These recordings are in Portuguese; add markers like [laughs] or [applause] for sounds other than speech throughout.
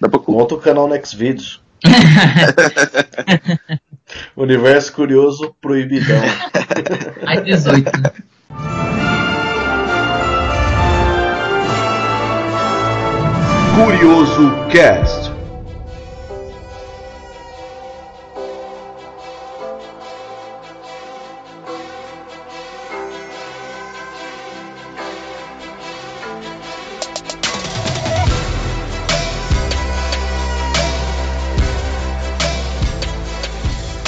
Dá pra... Monta o canal Nextvideos. [laughs] Universo Curioso Proibidão. Mais 18. Né? Curioso Cast.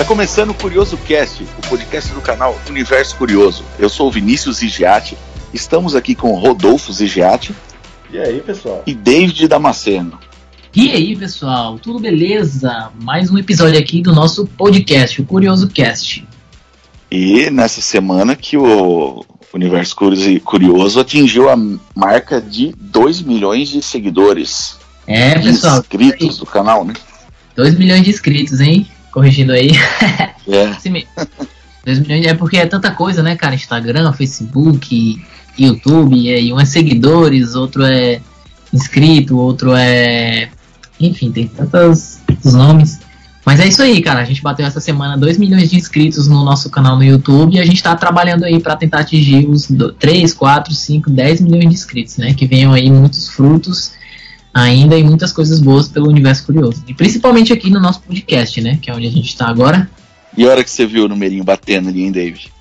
Tá começando o Curioso Cast, o podcast do canal Universo Curioso. Eu sou o Vinícius Zigiati. Estamos aqui com Rodolfo Zigiati. E aí, pessoal? E David Damasceno. E aí, pessoal? Tudo beleza? Mais um episódio aqui do nosso podcast, o Curioso Cast. E nessa semana que o Universo Curioso atingiu a marca de 2 milhões de seguidores. É, pessoal. Inscritos do canal, né? 2 milhões de inscritos, hein? Corrigindo aí. É. [laughs] 2 milhões é porque é tanta coisa, né, cara? Instagram, Facebook, YouTube, e aí um é seguidores, outro é inscrito, outro é. Enfim, tem tantos nomes. Mas é isso aí, cara. A gente bateu essa semana 2 milhões de inscritos no nosso canal no YouTube e a gente está trabalhando aí para tentar atingir os 3, 4, 5, 10 milhões de inscritos, né? Que venham aí muitos frutos ainda e muitas coisas boas pelo universo curioso. E principalmente aqui no nosso podcast, né? Que é onde a gente está agora. E a hora que você viu o numerinho batendo ali, hein, David?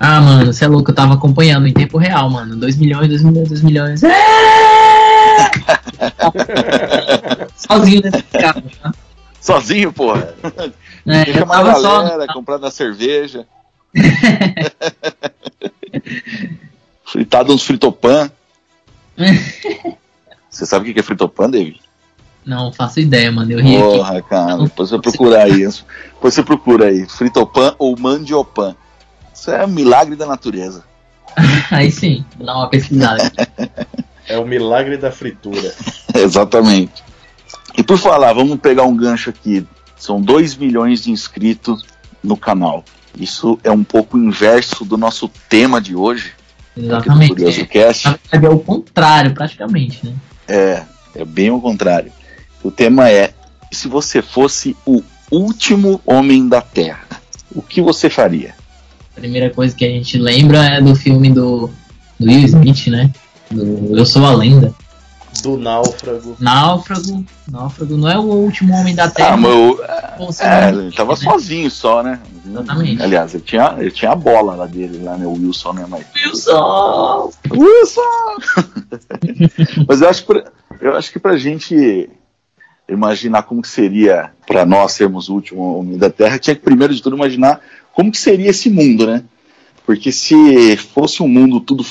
Ah, mano, você é louco, eu tava acompanhando em tempo real, mano. 2 milhões, 2 milhões, 2 milhões. É! [laughs] Sozinho nesse carro. Tá? Sozinho, porra. É, Deixa uma galera, só... comprando a cerveja. [laughs] [laughs] Fritado uns fritopan. Você sabe o que é fritopan, David? Não, faço ideia, mano. Eu ri Porra, aqui. cara. Depois você procura aí. Depois você procura aí. Fritopan ou mandiopan. Isso é um milagre da natureza. [laughs] aí sim, vou dar uma pesquisada. é o milagre da fritura. [laughs] Exatamente. E por falar, vamos pegar um gancho aqui. São 2 milhões de inscritos no canal. Isso é um pouco inverso do nosso tema de hoje. Exatamente. É, é o contrário, praticamente, né? É, é bem o contrário. O tema é: se você fosse o último homem da Terra, o que você faria? A primeira coisa que a gente lembra é do filme do, do Will Smith, né? Do Eu Sou a Lenda. Do Náufrago. Náufrago. Náufrago não é o último homem da Terra. Ah, mas eu, é, ele tava né? sozinho só, né? Exatamente. Aliás, ele tinha, ele tinha a bola lá dele, lá, né? O Wilson, né? Mas... Wilson! Wilson! Mas eu acho, que pra gente imaginar como que seria para nós sermos o último homem da Terra, tinha que primeiro de tudo imaginar como que seria esse mundo, né? Porque se fosse um mundo tudo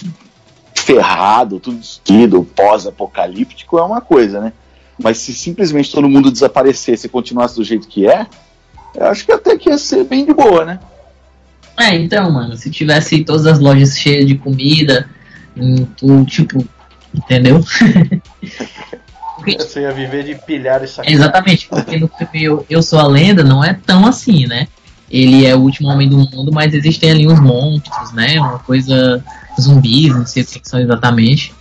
ferrado, tudo destruído, pós-apocalíptico, é uma coisa, né? Mas se simplesmente todo mundo desaparecesse e continuasse do jeito que é, eu acho que até que ia ser bem de boa, né? É, então, mano, se tivesse todas as lojas cheias de comida, tu, tipo, entendeu? porque, Você ia viver de pilhar e sacar. Exatamente, porque no filme eu, eu Sou a Lenda não é tão assim, né? Ele é o último homem do mundo, mas existem ali uns monstros, né? Uma coisa zumbis, não sei o que são exatamente,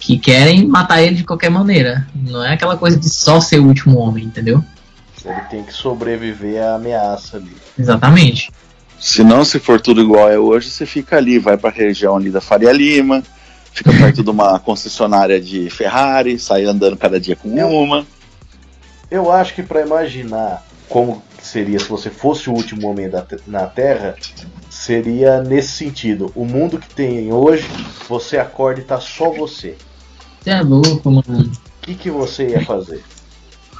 que querem matar ele de qualquer maneira. Não é aquela coisa de só ser o último homem, entendeu? Ele tem que sobreviver à ameaça ali. Exatamente. Se não, se for tudo igual é hoje, você fica ali, vai para a região ali da Faria Lima, fica perto de uma concessionária de Ferrari, sai andando cada dia com eu, uma. Eu acho que para imaginar como seria se você fosse o último homem da, na Terra, seria nesse sentido. O mundo que tem hoje, você acorda e tá só você. Você é louco, mano. O que, que você ia fazer?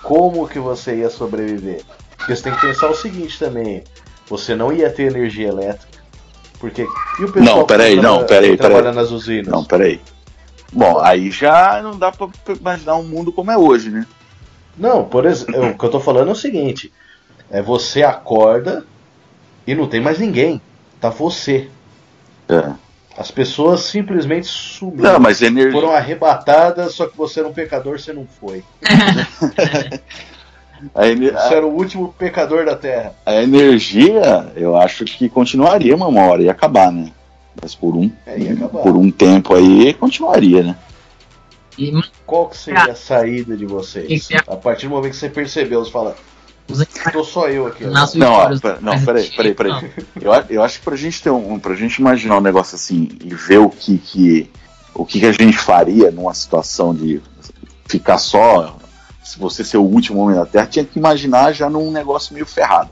Como que você ia sobreviver? Porque você tem que pensar o seguinte também. Você não ia ter energia elétrica. Porque. E o pessoal não, peraí, não, peraí, trabalha nas usinas? Não, peraí. Bom, aí já não dá pra imaginar um mundo como é hoje, né? Não, por exemplo, o que eu tô falando é o seguinte: é você acorda e não tem mais ninguém. Tá você. É. As pessoas simplesmente sumiram. Não, mas energia... Foram arrebatadas, só que você era um pecador, você não foi. [laughs] a ener... Você era o último pecador da Terra. A energia, eu acho que continuaria uma hora, ia acabar, né? Mas por um, é, por um tempo aí continuaria, né? E, qual que seria a saída de vocês? É? A partir do momento que você percebeu, você fala, tô só eu aqui. Nas- agora." Não, ó, Vitórios, pera- não, peraí, peraí, peraí. não. Eu, eu acho que pra gente ter um. Pra gente imaginar um negócio assim e ver o que, que o que, que a gente faria numa situação de ficar só. Se você ser o último homem da Terra, tinha que imaginar já num negócio meio ferrado.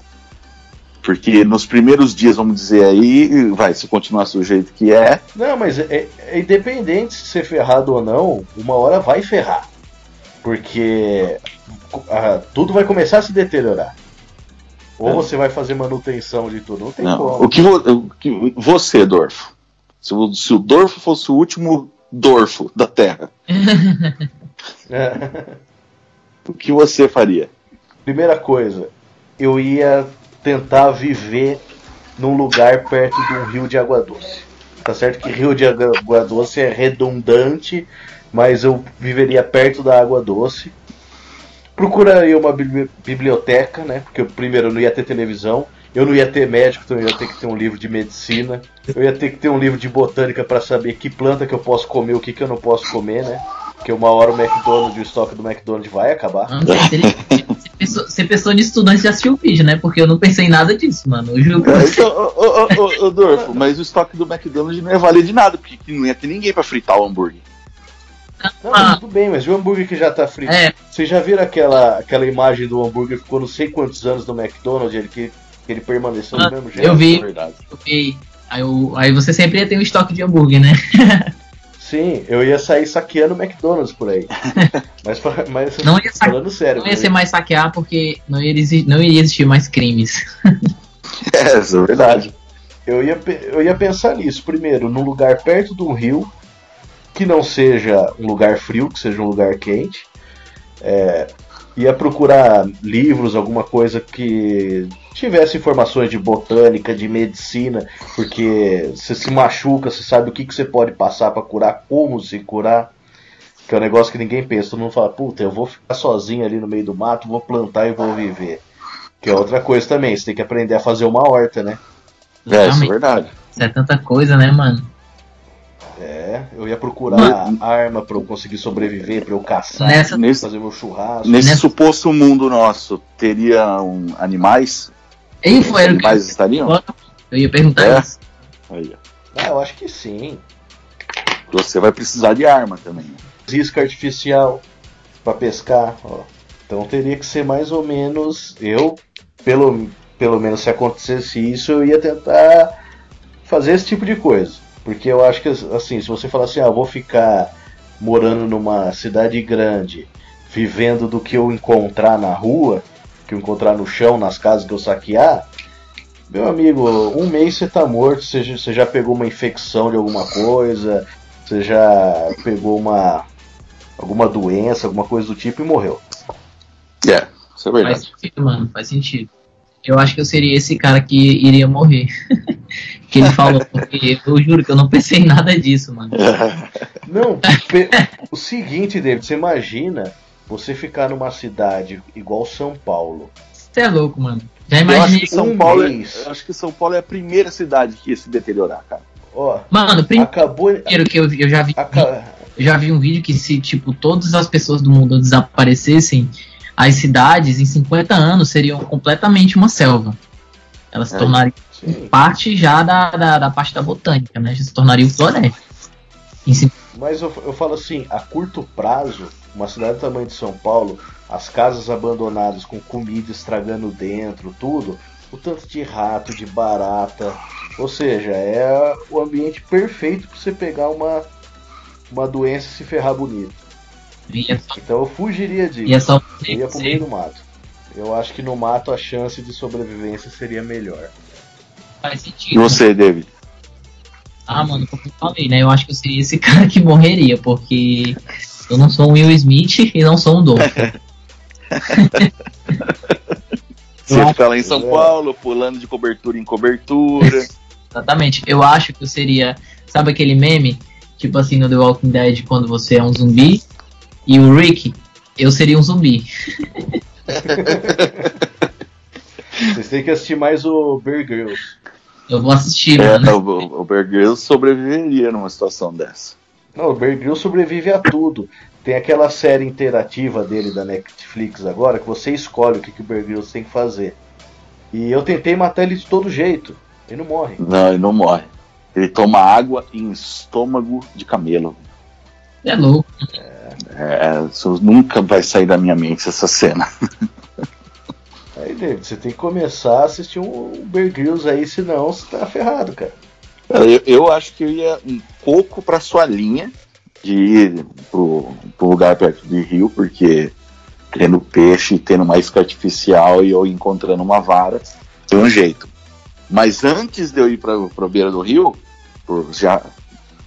Porque nos primeiros dias, vamos dizer aí, vai, se continuar do jeito que é, Não, mas é, é independente de ser ferrado ou não, uma hora vai ferrar. Porque ah, tudo vai começar a se deteriorar. Ou É. você vai fazer manutenção de tudo, não tem Não, como. o que, vo- o que- você, Dorfo, se o, se o Dorfo fosse o último Dorfo da Terra, É. [laughs] [laughs] o que você faria? Primeira coisa, eu ia tentar viver num lugar perto de um rio de água doce. Tá certo que rio de água doce é redundante, mas eu viveria perto da água doce. Procuraria uma bibli- biblioteca, né? Porque primeiro eu não ia ter televisão, eu não ia ter médico, então eu ia ter que ter um livro de medicina, eu ia ter que ter um livro de botânica para saber que planta que eu posso comer, o que, que eu não posso comer, né? Porque uma hora o McDonald's, o estoque do McDonald's vai acabar. Mano, você, pensou, você pensou nisso tudo antes de assistir o vídeo, né? Porque eu não pensei em nada disso, mano. Eu juro pra você. então, ô, ô, ô, ô, Dorfo, mas o estoque do McDonald's não ia valer de nada, porque não ia ter ninguém pra fritar o hambúrguer. Não, mas tudo bem, mas e o hambúrguer que já tá frito? É, Vocês já viram aquela, aquela imagem do hambúrguer que ficou não sei quantos anos no McDonald's, ele que, que ele permaneceu Ah, do mesmo jeito? eu vi. É verdade. ok. Aí, eu- aí você sempre ia ter um estoque de hambúrguer, né? [laughs] Sim, eu ia sair saqueando o McDonald's por aí. [laughs] mas mas Não ia sa- falando sério. Não ia ser mais saquear porque não, ia exi- não iria existir mais crimes. [laughs] É, isso é verdade. Eu ia, eu ia pensar nisso. Primeiro, num lugar perto de um rio, que não seja um lugar frio, que seja um lugar quente. É, ia procurar livros, alguma coisa que tivesse informações de botânica, de medicina, porque você se machuca, você sabe o que, que você pode passar para curar, como se curar. Que é um negócio que ninguém pensa. Todo mundo fala, puta, eu vou ficar sozinho ali no meio do mato, vou plantar e vou viver. Que é outra coisa também, você tem que aprender a fazer uma horta, né? É, isso é verdade. Isso é tanta coisa, né, mano? Eu ia procurar arma pra eu conseguir sobreviver, pra eu caçar, Nessa, Nesse, fazer meu churrasco. nesse Nessa- suposto mundo nosso, teriam animais? Ei, Os foi animais estariam? eu ia perguntar É? isso. Aí. Ah, eu acho que sim. Você vai precisar de arma também. Isca artificial pra pescar, ó. Então teria que ser mais ou menos. Eu, pelo, pelo menos se acontecesse isso, eu ia tentar fazer esse tipo de coisa. Porque eu acho que, assim, se você falar assim, ah, eu vou ficar morando numa cidade grande, vivendo do que eu encontrar na rua, que eu encontrar no chão, nas casas que eu saquear, meu amigo, um mês você tá morto, você, já- você já pegou uma infecção de alguma coisa, você já pegou uma alguma doença, alguma coisa do tipo e morreu. É, isso é Faz verdade. sentido, mano, faz sentido. Eu acho que eu seria esse cara que iria morrer. [laughs] que ele falou, porque eu juro que eu não pensei em nada disso, mano. [laughs] Não, o seguinte, David, você imagina você ficar numa cidade igual São Paulo. Você é louco, mano. Já Eu acho imaginei. que São um Paulo, é, acho que São Paulo é a primeira cidade que ia se deteriorar, cara. Ó, Mano, primeiro acabou. que eu, eu já vi. aca- Eu já vi um vídeo que se, tipo, todas as pessoas do mundo desaparecessem, as cidades em 50 anos seriam completamente uma selva. Elas se É. tornariam sim, parte já da, da, da parte da botânica, né? Já se tornariam floresta. Mas eu, eu falo assim, a curto prazo, uma cidade do tamanho de São Paulo, as casas abandonadas com comida estragando dentro, tudo, o tanto de rato, de barata, ou seja, é o ambiente perfeito para você pegar uma, uma doença e se ferrar bonito. Só, Então eu fugiria disso. ia só Eu ia pro meio do mato. Eu acho que no mato a chance de sobrevivência seria melhor. faz E sentido. você, David? Ah, mano, como eu falei, né? Eu acho que eu seria esse [laughs] cara que morreria, porque eu não sou um Will Smith e não sou um Dolph. [laughs] [laughs] Você ficar lá em São É. Paulo, pulando de cobertura em cobertura. Exatamente. Eu acho que eu seria. Sabe aquele meme? Tipo assim, no The Walking Dead, quando você é um zumbi e o Rick, eu seria um zumbi. [laughs] Vocês têm que assistir mais o Bear Grylls. Eu vou assistir, É, mano. o, o Bear Grylls sobreviveria numa situação dessa. Não, o Bear Grylls sobrevive a tudo. tem aquela série interativa dele da Netflix agora que você escolhe o que, que o Bear Grylls tem que fazer. E eu tentei matar ele de todo jeito. Ele não morre. Não, ele não morre. Ele toma água em estômago de camelo. É louco. É, isso nunca vai sair da minha mente essa cena. [laughs] Aí, David, você tem que começar a assistir um Bear Grylls aí, senão você tá ferrado, cara. Eu, eu acho que eu ia um pouco pra sua linha de ir pro, pro lugar perto de rio, porque tendo peixe, tendo uma isca artificial e eu encontrando uma vara, tem um jeito. Mas antes de eu ir pra, pra beira do rio, por- já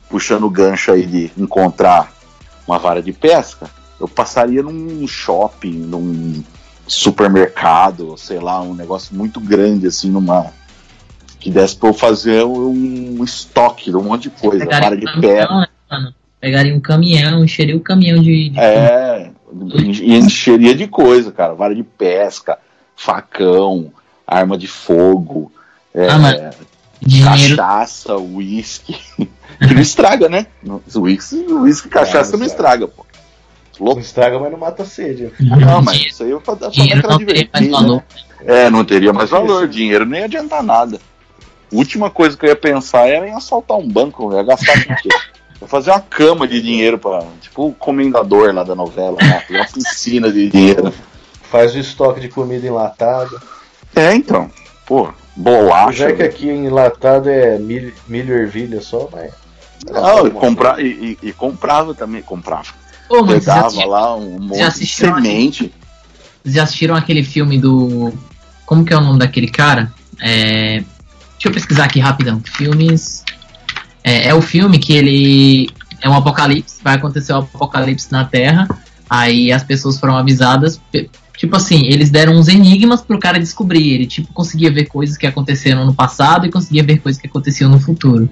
puxando o gancho aí de encontrar uma vara de pesca, eu passaria num shopping, num supermercado, sei lá, um negócio muito grande, assim, numa. que desse pra eu fazer um estoque de um monte de coisa, vara de um caminhão, né? Pegaria um caminhão, encheria o caminhão de. de É, e encheria de coisa, cara. Vara de pesca, facão, arma de fogo, é, Ah, cachaça, uísque. Que [laughs] não estraga, né? Uísque, uísque e cachaça Ah, não não estraga, pô. Não Louco. estraga, mas não mata a sede. Não, mas isso aí eu pra dar pra dinheiro não teria mais divertida, valor. né? É, não teria mais valor. Dinheiro nem ia adiantar nada. A última coisa que eu ia pensar era em assaltar um banco, eu ia gastar com o quê? Eu [laughs] ia fazer uma cama de dinheiro para tipo o comendador lá da novela, lá, fazer uma piscina de dinheiro. Faz o estoque de comida enlatada. É, então. Pô, O bolacha. já que aqui enlatado é milho, milho e ervilha só, mas. Não, e, compra, e, e- e comprava também, comprava. Ô, vocês Pegava assistiram, lá um monte de assistiram semente. vocês já assistiram aquele filme do. Como que é o nome daquele cara? É, Deixa eu pesquisar aqui rapidão. Filmes. É, é o filme que ele. É um apocalipse. Vai acontecer um apocalipse na Terra. Aí as pessoas foram avisadas. Tipo assim, eles deram uns enigmas pro cara descobrir. Ele, tipo, conseguia ver coisas que aconteceram no passado e conseguia ver coisas que aconteciam no futuro.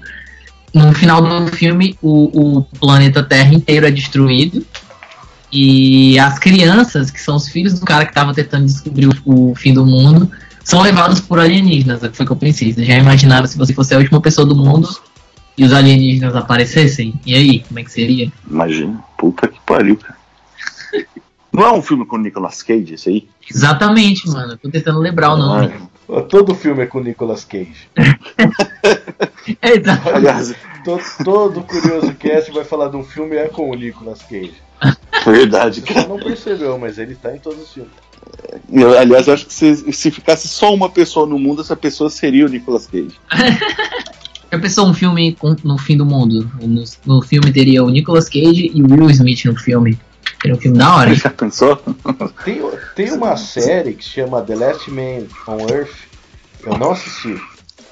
No final do filme, o, o planeta Terra inteiro é destruído. E as crianças, que são os filhos do cara que tava tentando descobrir o, o fim do mundo, são levados por alienígenas. é que Foi o que eu pensei. Vocês já imaginaram se você fosse a última pessoa do mundo e os alienígenas aparecessem? E aí, como é que seria? Imagina, puta que pariu, cara. [laughs] Não é um filme com o Nicolas Cage, esse aí? Exatamente, mano. Eu tô tentando lembrar o nome. Ó, Todo filme é com Nicolas Cage. [laughs] É, exato. Aliás, Todo, todo Curioso Cast vai falar de um filme é com o Nicolas Cage. verdade, Você cara. só não percebeu, mas ele tá em todos os filmes. Eu, aliás, eu acho que se, se ficasse só uma pessoa no mundo, essa pessoa seria o Nicolas Cage. [laughs] Já pensou um filme com- no fim do mundo? No, no filme teria o Nicolas Cage e o Will Smith no filme. Seria um filme da hora. hein? [laughs] Já pensou? Tem, tem uma série que se chama The Last Man on Earth. Eu não assisti.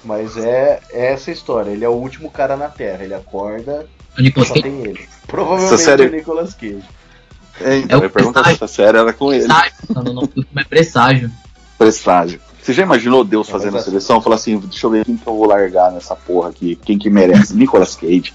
Mas é, é essa história. Ele é o último cara na Terra. Ele acorda O Nicolas só Cage. tem ele. Provavelmente Essa série- é o Nicolas Cage. É, então, É eu pergunto se presságio. essa série era com ele. Presságio. Não, é Presságio. Presságio. Você já imaginou Deus fazendo a mas- seleção? Falar assim, deixa eu ver quem que eu vou largar nessa porra aqui. Quem que merece? Nicolas Cage.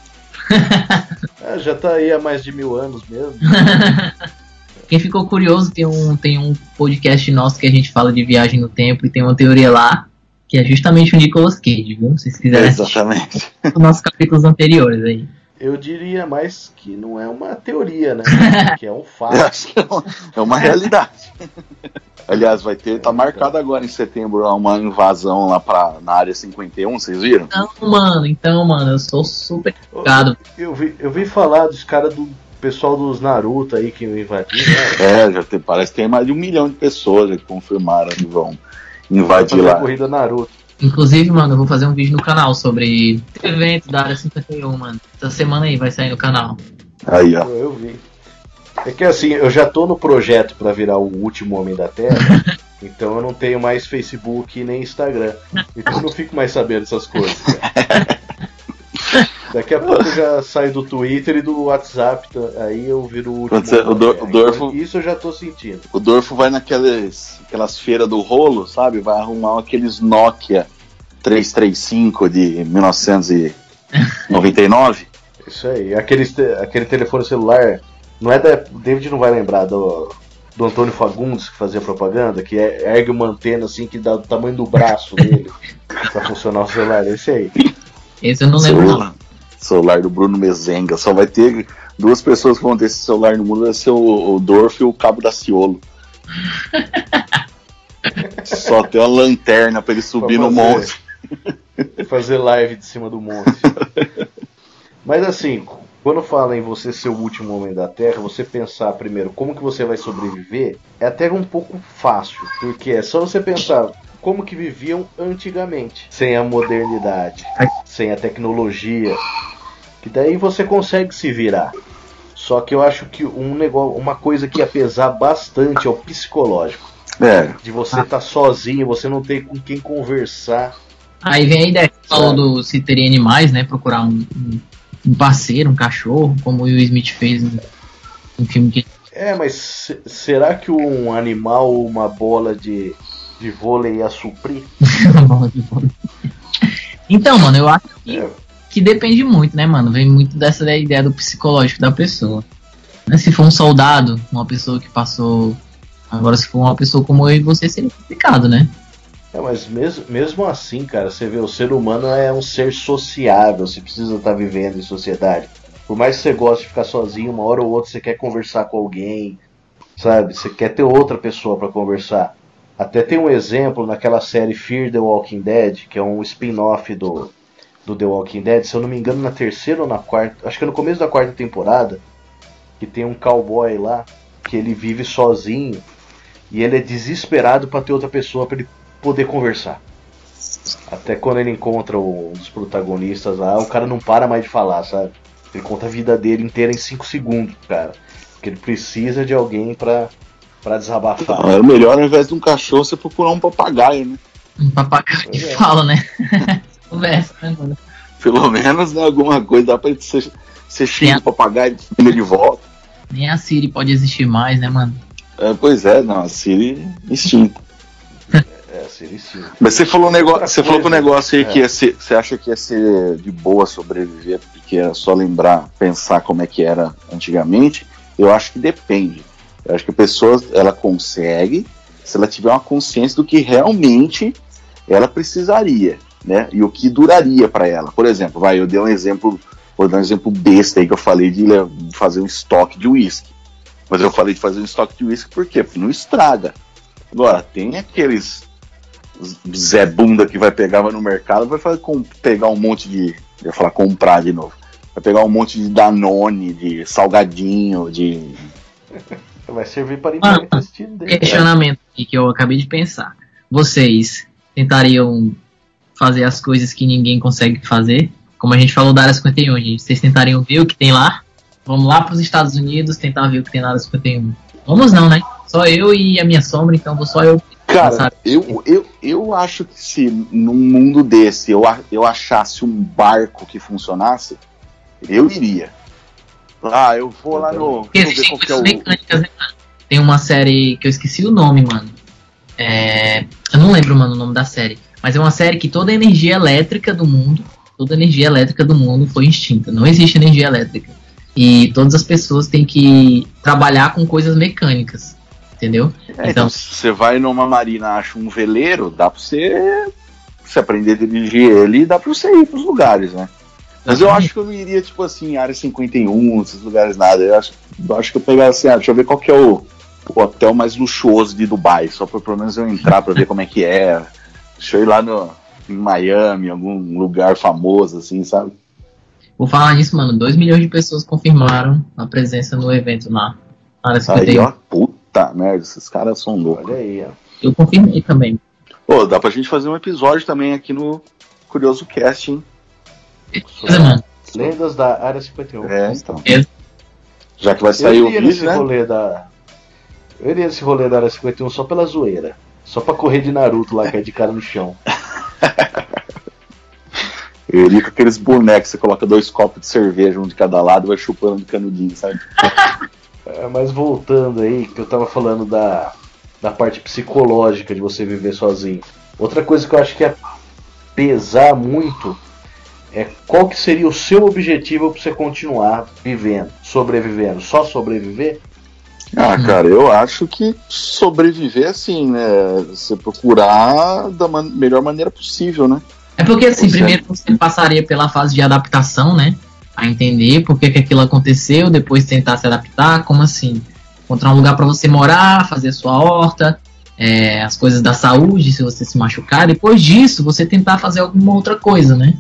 Ah, já tá aí há mais de mil anos mesmo. [laughs] Quem ficou curioso, tem um, tem um podcast nosso que a gente fala de viagem no tempo e tem uma teoria lá que é justamente o Nicolas Cage, viu? Se vocês quiserem Exatamente. [laughs] os nossos capítulos anteriores aí. Eu diria mais que não é uma teoria, né? [laughs] Que é um fato. acho que é uma, é uma realidade. Aliás, vai ter, tá marcado agora em setembro uma invasão lá pra, na área 51, vocês viram? Então, mano, então, mano, eu sou super focado. Eu vi, eu vi falar dos caras do pessoal dos Naruto aí que invadiram, né? É, já tem, parece que tem mais de um milhão de pessoas que confirmaram que vão invadir lá. corrida Naruto. Inclusive, mano, eu vou fazer um vídeo no canal sobre evento da área 51, mano. Essa semana aí vai sair no canal. Aí, ó. Eu, eu vi. É que assim, eu já tô no projeto pra virar o último homem da Terra, [laughs] então eu não tenho mais Facebook nem Instagram. Então eu não fico mais sabendo dessas coisas. cara. [laughs] Daqui a pouco eu já saio do Twitter e do WhatsApp, tá? aí eu viro o último. Homem o Terra. o Dorfo- Então, Isso eu já tô sentindo. O Dorfo vai naquelas aquelas feiras do rolo, sabe? Vai arrumar aqueles Nokia 335 de 1999. Isso aí. Aquele, aquele telefone celular. Não é da. O David não vai lembrar do, do Antônio Fagundes que fazia propaganda, que é, ergue uma antena assim que dá do tamanho do braço dele [laughs] pra funcionar o celular. Esse aí. Esse eu não lembro, não. Celular. do Bruno Mezenga. Só vai ter duas pessoas que vão ter esse celular no mundo, vai ser o, o Dorf e o Cabo da Ciolo. [laughs] Só tem uma lanterna pra ele subir no monte. [laughs] Fazer live de cima do monte. Mas assim, quando fala em você ser o último homem da Terra, você pensar primeiro como que você vai sobreviver, é até um pouco fácil, porque é só você pensar como que viviam antigamente, sem a modernidade, sem a tecnologia, que daí você consegue se virar. Só que eu acho que um negócio, uma coisa que ia pesar bastante é o psicológico. É. De você estar tá sozinho, você não ter com quem conversar. Aí vem a ideia que você falou do se teria animais, né? Procurar um, um, um parceiro, um cachorro, como o Will Smith fez no, filme que. É, mas se, será que um animal ou uma bola de, de vôlei ia suprir? [laughs] uma bola de vôlei. Então, mano, eu acho que, é. que depende muito, né, mano? Vem muito dessa ideia do psicológico da pessoa. Né, se for um soldado, uma pessoa que passou Agora, se for uma pessoa como eu e você, seria complicado, né? É, mas mesmo, mesmo assim, cara, você vê, o ser humano é um ser sociável, você precisa estar vivendo em sociedade. Por mais que você goste de ficar sozinho, uma hora ou outra você quer conversar com alguém, sabe? Você quer ter outra pessoa para conversar. Até tem um exemplo naquela série Fear the Walking Dead, que é um spin-off do, do The Walking Dead, se eu não me engano, na terceira ou na quarta, acho que é no começo da quarta temporada, que tem um cowboy lá, que ele vive sozinho e ele é desesperado para ter outra pessoa para ele poder conversar. Até quando ele encontra um dos protagonistas lá, o cara não para mais de falar, sabe? Ele conta a vida dele inteira em 5 segundos, cara. Porque ele precisa de alguém pra, pra desabafar. Não, é melhor ao invés de um cachorro você procurar um papagaio, né? Um papagaio que é. fala, né? [laughs] Conversa, né, mano? Pelo menos né, alguma coisa dá pra ser, ser cheio de papagaio de volta. Nem a Siri pode existir mais, né, mano? É, pois é, não, a Siri extinta. Mas você falou, negócio, você falou que o negócio aí é. que ia ser, você acha que ia ser de boa sobreviver, porque era só lembrar, pensar como é que era antigamente. Eu acho que depende. Eu acho que a pessoa ela consegue se ela tiver uma consciência do que realmente ela precisaria, né? E o que duraria para ela. Por exemplo, vai, eu dei um exemplo, vou dar um exemplo besta aí que eu falei de fazer um estoque de uísque. Mas eu falei de fazer um estoque de uísque por quê? Porque não estraga. Agora, tem aqueles Zé Bunda que vai pegar vai no mercado vai fazer, com, pegar um monte de. Eu ia falar comprar de novo. Vai pegar um monte de Danone, de salgadinho, de. Vai servir para ah, intestino dele. Questionamento que eu acabei de pensar. Vocês tentariam fazer as coisas que ninguém consegue fazer? Como a gente falou da área 51, gente. Vocês tentariam ver o que tem lá? Vamos lá para os Estados Unidos tentar ver o que tem na área 51. Vamos não, né? Só eu e a minha sombra, então vou só eu. Cara, eu, eu, eu acho que se num mundo desse eu, eu achasse um barco que funcionasse, eu iria. Ah, eu vou lá no. Porque existem coisas é o... mecânicas, né? Tem uma série que eu esqueci o nome, mano. É... Eu não lembro, mano, o nome da série. Mas é uma série que toda a energia elétrica do mundo, toda a energia elétrica do mundo foi extinta. Não existe energia elétrica. E todas as pessoas têm que trabalhar com coisas mecânicas, entendeu? É, então, você vai numa marina, acha um veleiro, dá pra você, você aprender a dirigir ele, dá pra você ir pros lugares, né? Mas eu acho que eu não iria, tipo assim, área 51, esses lugares nada. Eu acho, eu acho que eu pegaria assim, ah, deixa eu ver qual que é o, o, hotel mais luxuoso de Dubai, só pra pelo menos eu entrar pra ver como é que é. Deixa eu ir lá no, em Miami, algum lugar famoso, assim, sabe? Vou falar nisso, mano. 2 milhões de pessoas confirmaram a presença no evento lá. Área 51. Aí, ó, puta merda, esses caras são loucos. Olha aí, ó. Eu confirmei também. Pô, dá pra gente fazer um episódio também aqui no Curioso Cast, hein? Mano. Lendas da Área 51. É, então. Já que vai sair o vídeo, né? Rolê da... Eu iria nesse rolê da Área 51 só pela zoeira. Só pra correr de Naruto lá, que é de cara no chão. [laughs] Ele com aqueles bonecos, você coloca dois copos de cerveja, um de cada lado, e vai chupando de canudinho, sabe? [laughs] é, mas voltando aí, que eu tava falando da, da parte psicológica de você viver sozinho. Outra coisa que eu acho que é pesar muito é qual que seria o seu objetivo para você continuar vivendo, sobrevivendo, só sobreviver? Ah, cara, eu acho que sobreviver assim, né? Você procurar da man melhor maneira possível, né? É porque, assim, primeiro você passaria pela fase de adaptação, né? A entender por que, que aquilo aconteceu, depois tentar se adaptar, como assim? Encontrar um lugar para você morar, fazer sua horta, é, as coisas da saúde, se você se machucar. Depois disso, você tentar fazer alguma outra coisa, né?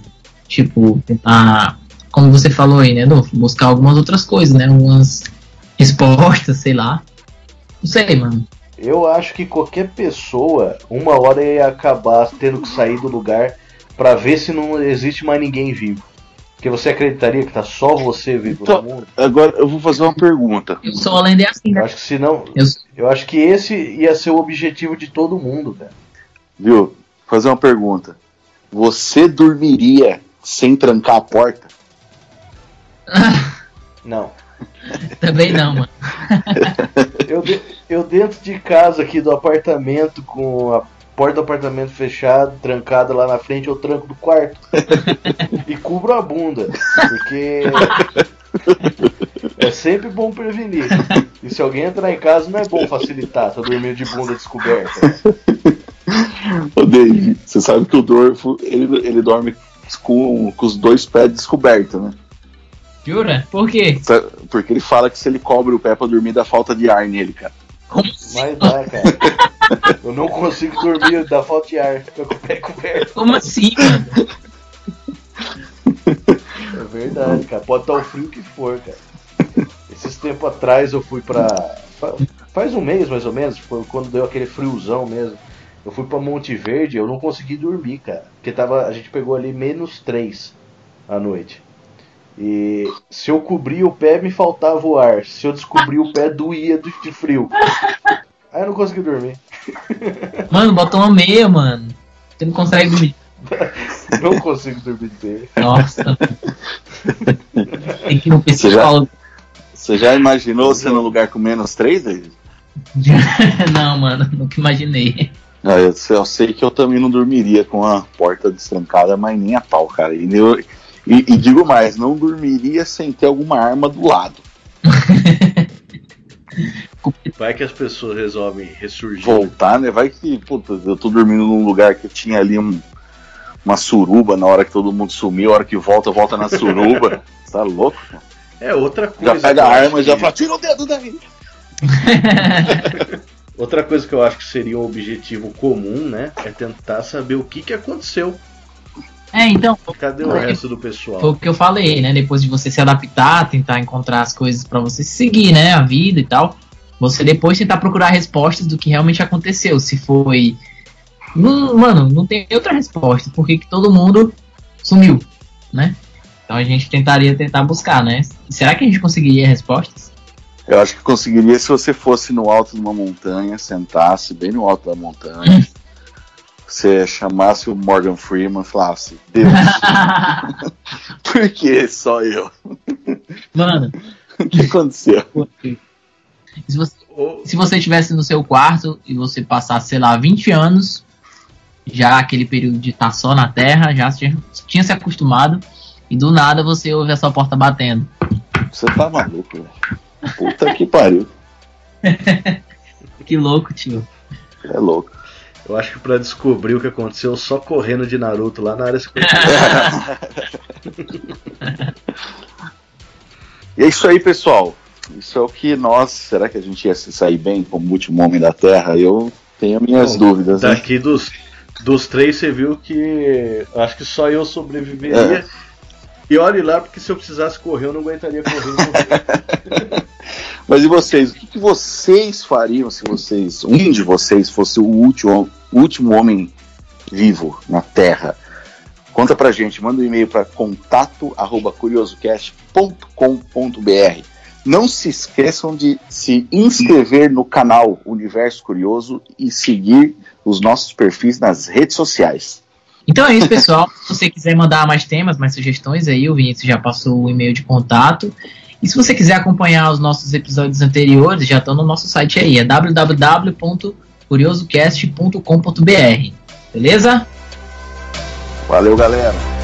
Tipo, tentar, como você falou aí, né, Adolfo? Buscar algumas outras coisas, né? Algumas respostas, sei lá. Não sei, mano. Eu acho que qualquer pessoa, uma hora ia acabar tendo que sair do lugar para ver se não existe mais ninguém vivo. Porque você acreditaria que tá só você vivo Então, no mundo? Agora eu vou fazer uma pergunta. Eu sou além de assim, Eu né? acho que se não. Eu, Eu acho que esse ia ser o objetivo de todo mundo, cara. Viu? Vou fazer uma pergunta. Você dormiria sem trancar a porta? [laughs] Não. também não, mano. [laughs] Eu, de- eu dentro de casa aqui do apartamento, com a porta do apartamento fechada, trancada lá na frente, eu tranco do quarto. [laughs] e cubro a bunda. Porque [laughs] é sempre bom prevenir. E se alguém entrar em casa, não é bom facilitar, tá dormindo de bunda descoberta. Ô Dave, você sabe que o Dorfo, ele, ele dorme com, com os dois pés descobertos, né? Jura? Por quê? Sa- Porque ele fala que se ele cobre o pé pra dormir, dá falta de ar nele, cara. Como assim? Mas dá, cara. [laughs] Eu não consigo dormir, dá falta de ar. Tô com o pé coberto. Como assim? É verdade, cara. Pode estar o frio que for, cara. Esses tempos atrás eu fui pra. fa- Faz um mês mais ou menos, foi quando deu aquele friozão mesmo. Eu fui pra Monte Verde eu não consegui dormir, cara. Porque tava, a gente pegou ali menos 3 à noite. E se eu cobria o pé, me faltava o ar. Se eu descobrir o pé, doía do- de frio. Aí eu não consegui dormir. Mano, bota uma meia, mano. Você não consegue dormir. [laughs] Não consigo dormir bem. Nossa. Tem que ir no Você já-. Você já imaginou você num lugar com menos três, David? [laughs] Não, mano, nunca imaginei. Ah, eu, sei- eu sei que eu também não dormiria com a porta destrancada, mas nem a pau, cara. E, eu- e- e digo mais, não dormiria sem ter alguma arma do lado. [laughs] Vai que as pessoas resolvem ressurgir. Voltar, né? Vai que, puta, eu tô dormindo num lugar que tinha ali um- uma suruba na hora que todo mundo sumiu, a hora que volta, volta na suruba. [laughs] Você tá louco? É outra coisa. Já pega a arma e já fala, tira o dedo daí. [laughs] Outra coisa que eu acho que seria um objetivo comum, né? É tentar saber o que, que aconteceu. É, então, Cadê o resto do foi pessoal? o que eu falei, né? Depois de você se adaptar, tentar encontrar as coisas pra você seguir, né? A vida e tal. Você depois tentar procurar respostas do que realmente aconteceu. Se foi. Não- mano, não tem outra resposta. Por que, que todo mundo sumiu, né? Então a gente tentaria tentar buscar, né? Será que a gente conseguiria respostas? Eu acho que conseguiria se você fosse no alto de uma montanha, sentasse bem no alto da montanha, [laughs] você chamasse o Morgan Freeman e falasse, Deus, [laughs] por que só eu? Mano, O que aconteceu? [laughs] Se você se você estivesse no seu quarto e você passasse, sei lá, 20 anos, já aquele período de estar só na Terra, já tinha, tinha se acostumado, e do nada você ouve a sua porta batendo. Você tá maluco, velho. Puta que pariu. [laughs] Que louco, tio. É louco. Eu acho que pra descobrir o que aconteceu, só correndo de Naruto lá na área 50. [laughs] E é isso aí, pessoal. Isso é o que nós. Será que a gente ia se sair bem como último homem da Terra? Eu tenho minhas Bom, dúvidas. né? Daqui dos, dos três, você viu que acho que só eu sobreviveria. E olhe lá, porque se eu precisasse correr, eu não aguentaria correr. [laughs] Mas e vocês? O que, que vocês fariam se vocês, um de vocês, fosse o último, o último homem vivo na Terra? Conta pra gente, manda um e-mail para contato@curiosocast.com.br. Não se esqueçam de se inscrever no canal Universo Curioso e seguir os nossos perfis nas redes sociais. Então é isso, pessoal. [laughs] Se você quiser mandar mais temas, mais sugestões aí, o Vinícius já passou o e-mail de contato. E se você quiser acompanhar os nossos episódios anteriores, já estão no nosso site aí, é www.curiosocast.com.br. Beleza? Valeu, galera!